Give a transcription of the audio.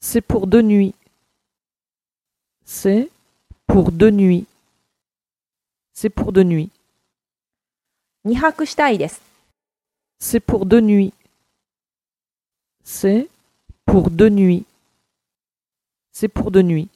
C'est pour deux nuits. C'est pour deux nuits. C'est pour deux nuits. C'est pour deux nuits. C'est pour deux nuits. C'est pour deux nuits.